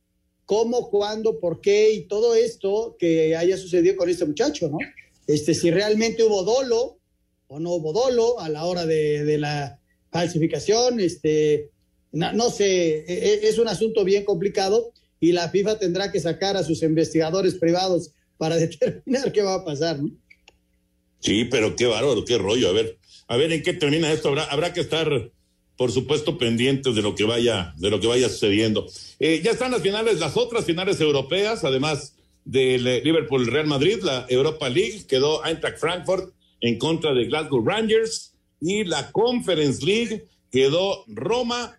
cómo, cuándo, por qué y todo esto que haya sucedido con este muchacho, ¿no? Este, si realmente hubo dolo o no hubo dolo a la hora de, de la falsificación, este, no, sé, e- e- es un asunto bien complicado y la FIFA tendrá que sacar a sus investigadores privados para determinar qué va a pasar, ¿no? Sí, pero qué bárbaro, qué rollo. A ver, a ver en qué termina esto. Habrá, habrá que estar, por supuesto, pendientes de lo que vaya, de lo que vaya sucediendo. Eh, ya están las finales, las otras finales europeas, además del eh, Liverpool Real Madrid, la Europa League, quedó Eintracht Frankfurt en contra de Glasgow Rangers y la Conference League quedó Roma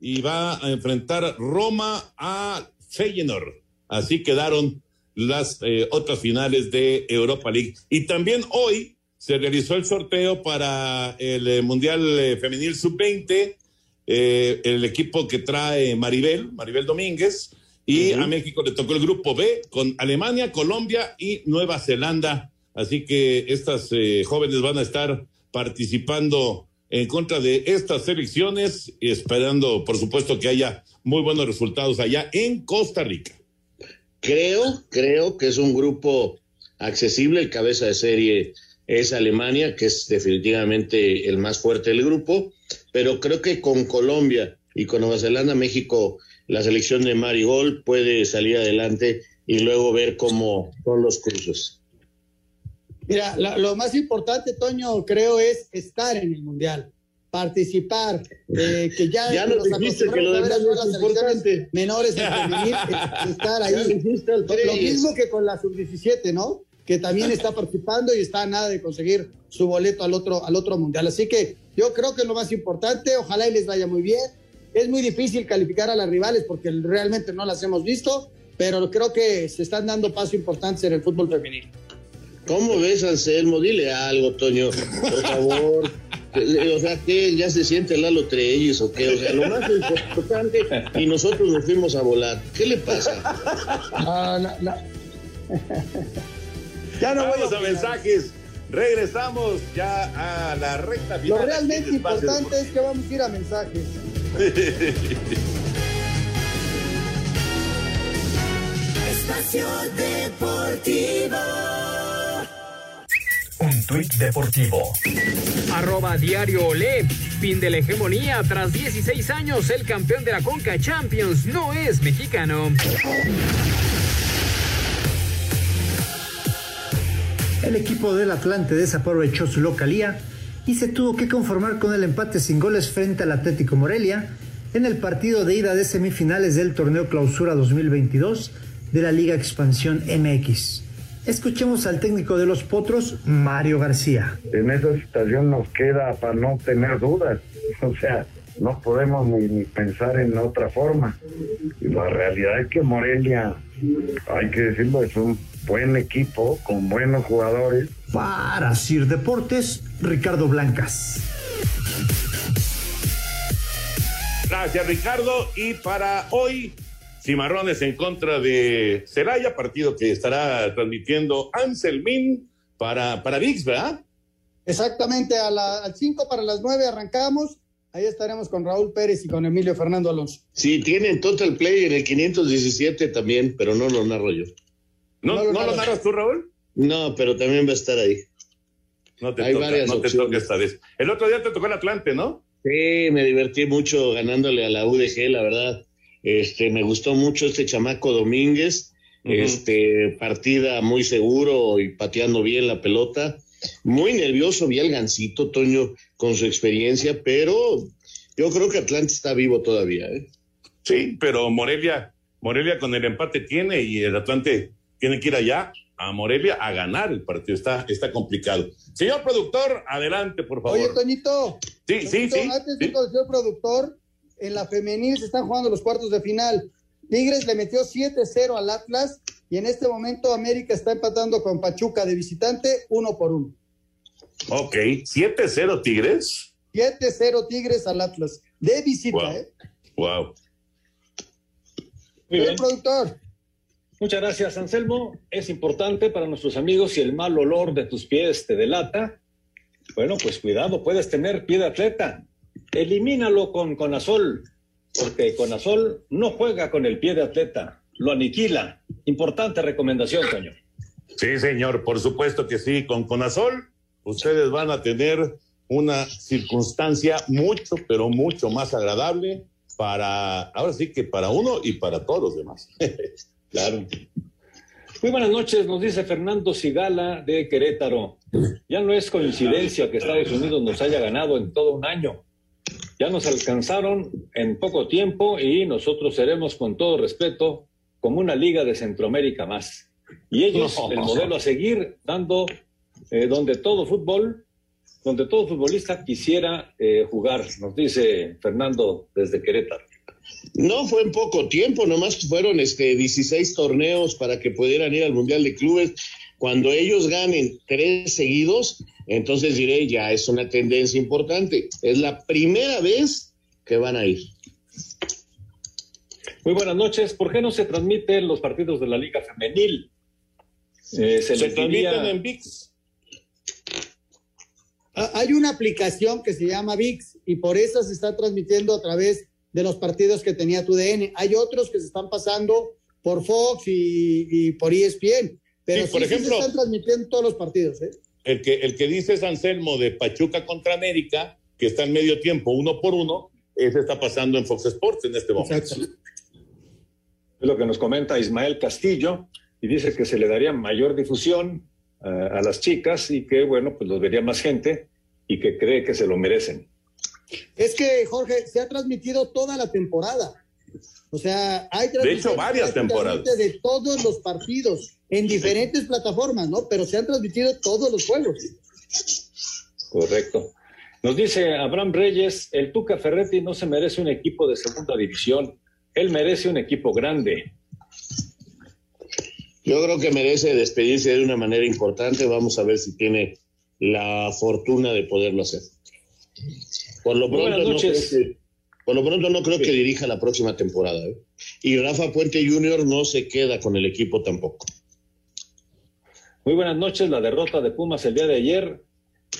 y va a enfrentar Roma a Feyenoord. Así quedaron las eh, otras finales de Europa League. Y también hoy se realizó el sorteo para el eh, Mundial eh, Femenil Sub-20, eh, el equipo que trae Maribel, Maribel Domínguez, y a México le tocó el grupo B con Alemania, Colombia y Nueva Zelanda. Así que estas jóvenes van a estar participando en contra de estas selecciones y esperando, por supuesto, que haya muy buenos resultados allá en Costa Rica. Creo, creo que es un grupo accesible. El cabeza de serie es Alemania, que es definitivamente el más fuerte del grupo, pero creo que con Colombia y con Nueva Zelanda, México, la selección de Marigol puede salir adelante y luego ver cómo son los cruces. Mira, la- lo más importante, Toño, creo es estar en el Mundial, participar, eh, que ya, Ya nos dijiste que lo demás no es importante. menores en femenil, es- estar ahí. Lo, lo mismo que con la sub-17, ¿no? Que también está participando y está a nada de conseguir su boleto al otro, al otro Mundial. Así que yo creo que es lo más importante, ojalá y les vaya muy bien. Es muy difícil calificar a las rivales porque realmente no las hemos visto, pero creo que se están dando pasos importantes en el fútbol femenil. ¿Cómo ves, Anselmo? Dile algo, Toño, por favor. O sea, que ya se siente Lalo Treyes o qué? O sea, lo más importante y nosotros nos fuimos a volar. ¿Qué le pasa? Ah, no, no. ya no voy Vamos a mensajes. Regresamos ya a la recta final. Lo realmente importante es que vamos a ir a mensajes. Espacio Deportivo. Tuit deportivo. Arroba diario Olé. Fin de la hegemonía. Tras 16 años, el campeón de la Conca Champions no es mexicano. El equipo del Atlante desaprovechó su localía y se tuvo que conformar con el empate sin goles frente al Atlético Morelia en el partido de ida de semifinales del torneo Clausura 2022 de la Liga Expansión MX. Escuchemos al técnico de los Potros, Mario García. en esa situación nos queda para no tener dudas. O sea, no podemos ni, ni pensar en otra forma. Y la realidad es que Morelia, hay que decirlo, es un buen equipo con buenos jugadores. Para Sir Deportes, Ricardo Blancas. Gracias, Ricardo. Y para hoy, Cimarrones en contra de Celaya, partido que estará transmitiendo Anselmín para, para VIX, ¿verdad? Exactamente, a la- al 5 para las 9 arrancamos. Ahí estaremos con Raúl Pérez y con Emilio Fernando Alonso. Sí, tienen Total Play en el 517 también, pero no lo narro yo. ¿No, No lo ¿no lo narras. tú, Raúl? No, pero también va a estar ahí. No te Hay toca, varias no te opciones. toca esta vez. El otro día te tocó el Atlante, ¿no? Sí, me divertí mucho ganándole a la UDG, la verdad. Este, me gustó mucho este chamaco Domínguez, este, partida muy seguro y pateando bien la pelota. Muy nervioso, vi al gancito, Toño, con su experiencia, pero yo creo que Atlante está vivo todavía. ¿eh? Sí, pero Morelia, Morelia con el empate tiene y el Atlante tiene que ir allá a Morelia a ganar el partido. Está, está complicado. Señor productor, adelante, por favor. Oye, Toñito. Sí, sí, sí. Antes de señor productor, en la femenil se están jugando los cuartos de final. Tigres le metió 7-0 al Atlas y en este momento América está empatando con Pachuca de visitante uno por uno. Ok, 7-0 Tigres. 7-0 Tigres al Atlas de visita, wow. ¿eh? Wow. Muy bien. productor. Muchas gracias, Anselmo. Es importante para nuestros amigos si el mal olor de tus pies te delata. Bueno, pues cuidado, puedes tener pie de atleta. Elimínalo con Conazol, porque Conazol no juega con el pie de atleta, lo aniquila. Importante recomendación, Toño. Sí, señor, por supuesto que sí. Con Conazol, ustedes van a tener una circunstancia mucho, pero mucho más agradable para, ahora sí que para uno y para todos los demás. claro. Muy buenas noches, nos dice Fernando Sigala de Querétaro. Ya no es coincidencia que Estados Unidos nos haya ganado en todo un año. Ya nos alcanzaron en poco tiempo y nosotros seremos, con todo respeto, como una liga de Centroamérica más. Y ellos, no. el modelo a seguir, dando eh, donde todo fútbol donde todo futbolista quisiera eh, jugar, nos dice Fernando desde Querétaro. No fue en poco tiempo, nomás fueron este 16 torneos para que pudieran ir al Mundial de Clubes. Cuando ellos ganen tres seguidos, entonces diré, ya es una tendencia importante. Es la primera vez que van a ir. Muy buenas noches. ¿Por qué no se transmiten los partidos de la Liga Femenil? Eh, se, se transmiten diría... en VIX. Hay una aplicación que se llama VIX y por eso se está transmitiendo a través de los partidos que tenía tu DN. Hay otros que se están pasando por Fox y, y por ESPN, pero sí, por sí, ejemplo, sí se están transmitiendo todos los partidos. ¿eh? El, que, el que dice Anselmo de Pachuca contra América, que está en medio tiempo, uno por uno, ese está pasando en Fox Sports en este momento. Exacto. Es lo que nos comenta Ismael Castillo y dice que se le daría mayor difusión a las chicas y que, bueno, pues los vería más gente y que cree que se lo merecen. Es que, Jorge, se ha transmitido toda la temporada. O sea, hay De hecho, varias temporadas. De todos los partidos, en diferentes plataformas, ¿no? Pero se han transmitido todos los juegos. Correcto. Nos dice Abraham Reyes, el Tuca Ferretti no se merece un equipo de segunda división, él merece un equipo grande. Yo creo que merece despedirse de una manera importante. Vamos a ver si tiene la fortuna de poderlo hacer. Por lo pronto, no creo, que, por lo pronto no creo sí. que dirija la próxima temporada. ¿eh? Y Rafa Puente Jr. no se queda con el equipo tampoco. Muy buenas noches. La derrota de Pumas el día de ayer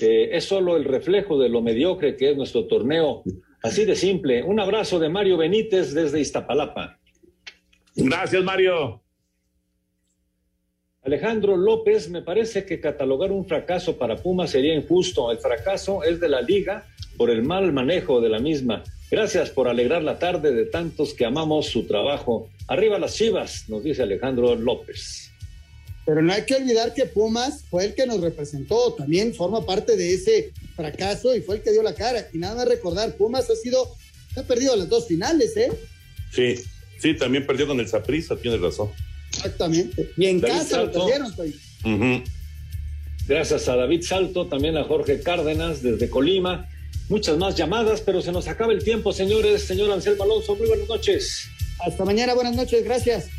eh, es solo el reflejo de lo mediocre que es nuestro torneo. Así de simple. Un abrazo de Mario Benítez desde Iztapalapa. Gracias, Mario. Alejandro López, me parece que catalogar un fracaso para Pumas sería injusto. El fracaso es de la liga por el mal manejo de la misma. Gracias por alegrar la tarde de tantos que amamos su trabajo. Arriba las chivas, nos dice Alejandro López. Pero no hay que olvidar que Pumas fue el que nos representó, también forma parte de ese fracaso y fue el que dio la cara. Y nada más recordar, Pumas ha sido, ha perdido las dos finales, ¿eh? Sí, sí, también perdió con el Saprissa, tienes razón. Exactamente. Y en David casa Salto. lo perdieron. pues. Uh -huh. Gracias a David Salto, también a Jorge Cárdenas desde Colima. Muchas más llamadas, pero se nos acaba el tiempo, señores. Señor Anselmo Alonso, muy buenas noches. Hasta mañana, buenas noches, gracias.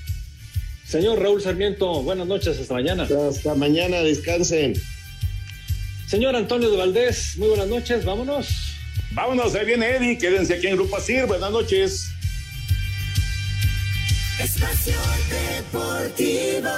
Señor Raúl Sarmiento, buenas noches, hasta mañana. Hasta mañana, descansen. Señor Antonio de Valdés, muy buenas noches, vámonos. Vámonos, ahí viene Eddie, quédense aquí en Grupo Asir, buenas noches. Espacio Deportivo.